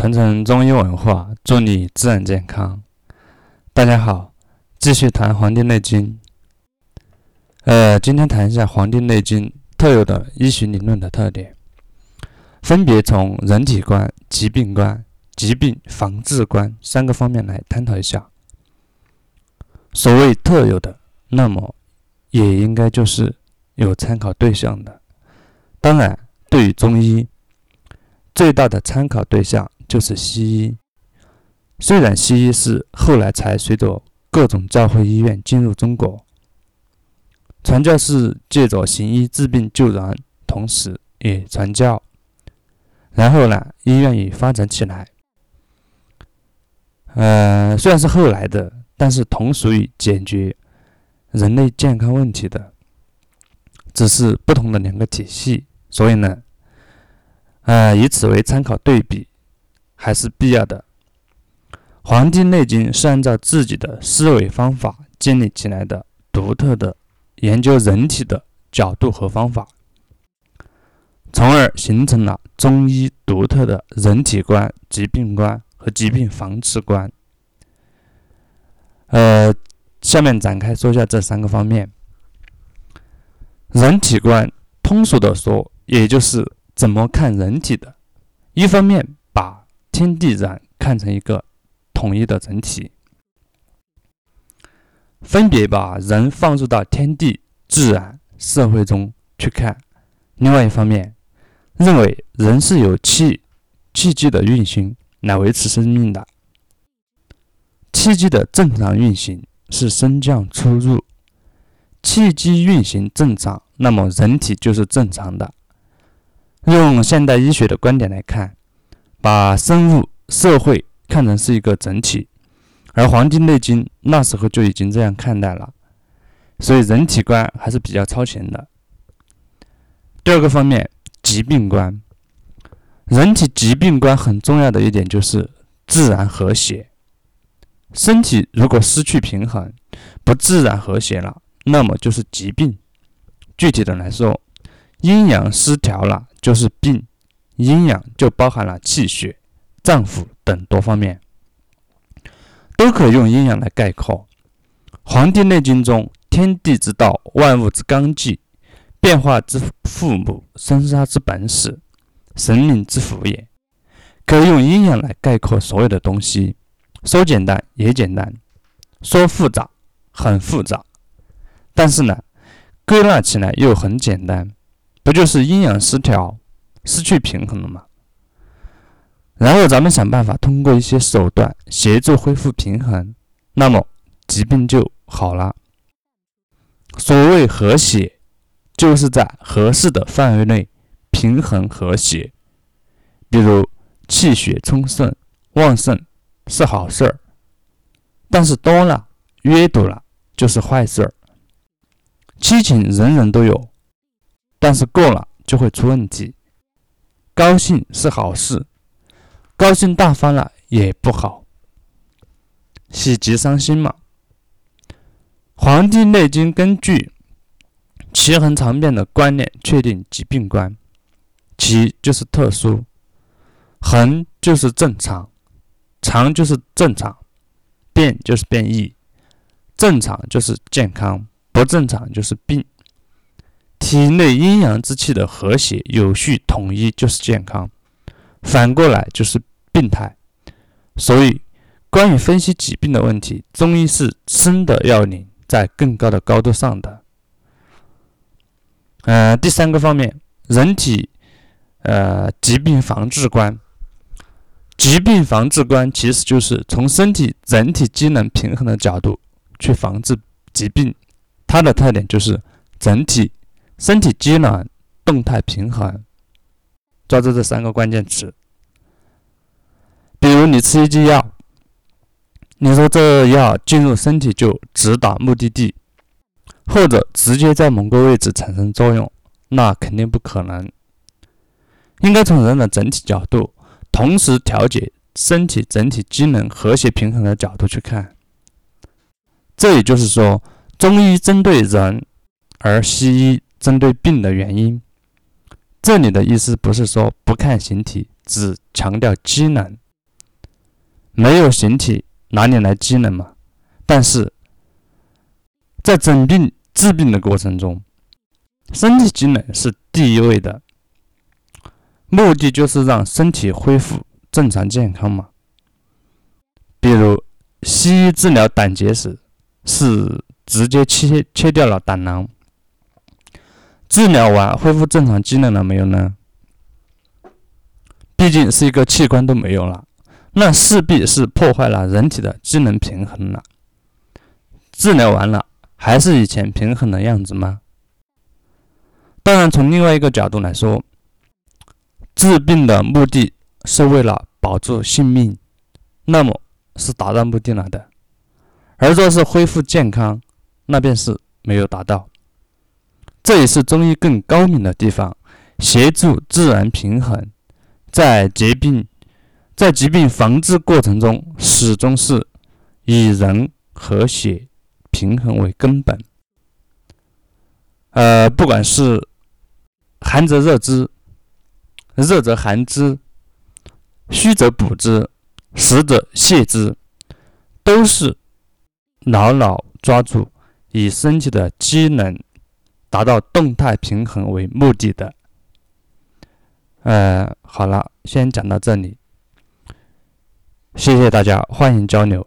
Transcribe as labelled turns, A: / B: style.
A: 传承中医文化，助你自然健康。大家好，继续谈《黄帝内经》。呃，今天谈一下《黄帝内经》特有的医学理论的特点，分别从人体观、疾病观、疾病防治观三个方面来探讨一下。所谓特有的，那么也应该就是有参考对象的。当然，对于中医。最大的参考对象就是西医。虽然西医是后来才随着各种教会医院进入中国，传教士借着行医治病救人，同时也传教。然后呢，医院也发展起来。呃，虽然是后来的，但是同属于解决人类健康问题的，只是不同的两个体系。所以呢。呃，以此为参考对比，还是必要的。《黄帝内经》是按照自己的思维方法建立起来的独特的研究人体的角度和方法，从而形成了中医独特的人体观、疾病观和疾病防治观。呃，下面展开说一下这三个方面。人体观，通俗的说，也就是。怎么看人体的？一方面把天地人看成一个统一的整体，分别把人放入到天地、自然、社会中去看；另外一方面，认为人是由气、气机的运行来维持生命的，气机的正常运行是升降出入，气机运行正常，那么人体就是正常的。用现代医学的观点来看，把生物、社会看成是一个整体，而《黄帝内经》那时候就已经这样看待了，所以人体观还是比较超前的。第二个方面，疾病观，人体疾病观很重要的一点就是自然和谐。身体如果失去平衡，不自然和谐了，那么就是疾病。具体的来说，阴阳失调了。就是病，阴阳就包含了气血、脏腑等多方面，都可以用阴阳来概括。《黄帝内经》中，天地之道，万物之纲纪，变化之父母，生杀之本始，生命之福也。可以用阴阳来概括所有的东西。说简单也简单，说复杂很复杂，但是呢，归纳起来又很简单。不就是阴阳失调、失去平衡了吗？然后咱们想办法通过一些手段协助恢复平衡，那么疾病就好了。所谓和谐，就是在合适的范围内平衡和谐。比如气血充盛、旺盛是好事儿，但是多了、约堵了就是坏事儿。七情人人都有。但是过了就会出问题。高兴是好事，高兴大发了也不好，喜极伤心嘛。《黄帝内经》根据奇恒常变的观念确定疾病观，奇就是特殊，恒就是正常，常就是正常，变就是变异，正常就是健康，不正常就是病。体内阴阳之气的和谐、有序、统一就是健康，反过来就是病态。所以，关于分析疾病的问题，中医是生的要领，在更高的高度上的。呃，第三个方面，人体呃疾病防治观。疾病防治观其实就是从身体整体机能平衡的角度去防治疾病，它的特点就是整体。身体机能动态平衡，抓住这三个关键词。比如你吃一剂药，你说这药进入身体就直达目的地，或者直接在某个位置产生作用，那肯定不可能。应该从人的整体角度，同时调节身体整体机能和谐平衡的角度去看。这也就是说，中医针对人，而西医。针对病的原因，这里的意思不是说不看形体，只强调机能，没有形体，哪里来机能嘛？但是，在诊病治病的过程中，身体机能是第一位的，目的就是让身体恢复正常健康嘛。比如，西医治疗胆结石是直接切切掉了胆囊，治疗完恢复正常机能了没有呢？毕竟是一个器官都没有了，那势必是破坏了人体的机能平衡了。治疗完了，还是以前平衡的样子吗？当然，从另外一个角度来说，治病的目的是为了保住性命，那么是达到目的了的；而若是恢复健康，那便是没有达到。这也是中医更高明的地方，协助自然平衡。在疾病在疾病防治过程中，始终是以人和谐平衡为根本。呃，不管是寒则热之，热则寒之，虚则补之，实则泻之，都是牢牢抓住以身体的机能达到动态平衡为目的的。呃，好了，先讲到这里，谢谢大家，欢迎交流。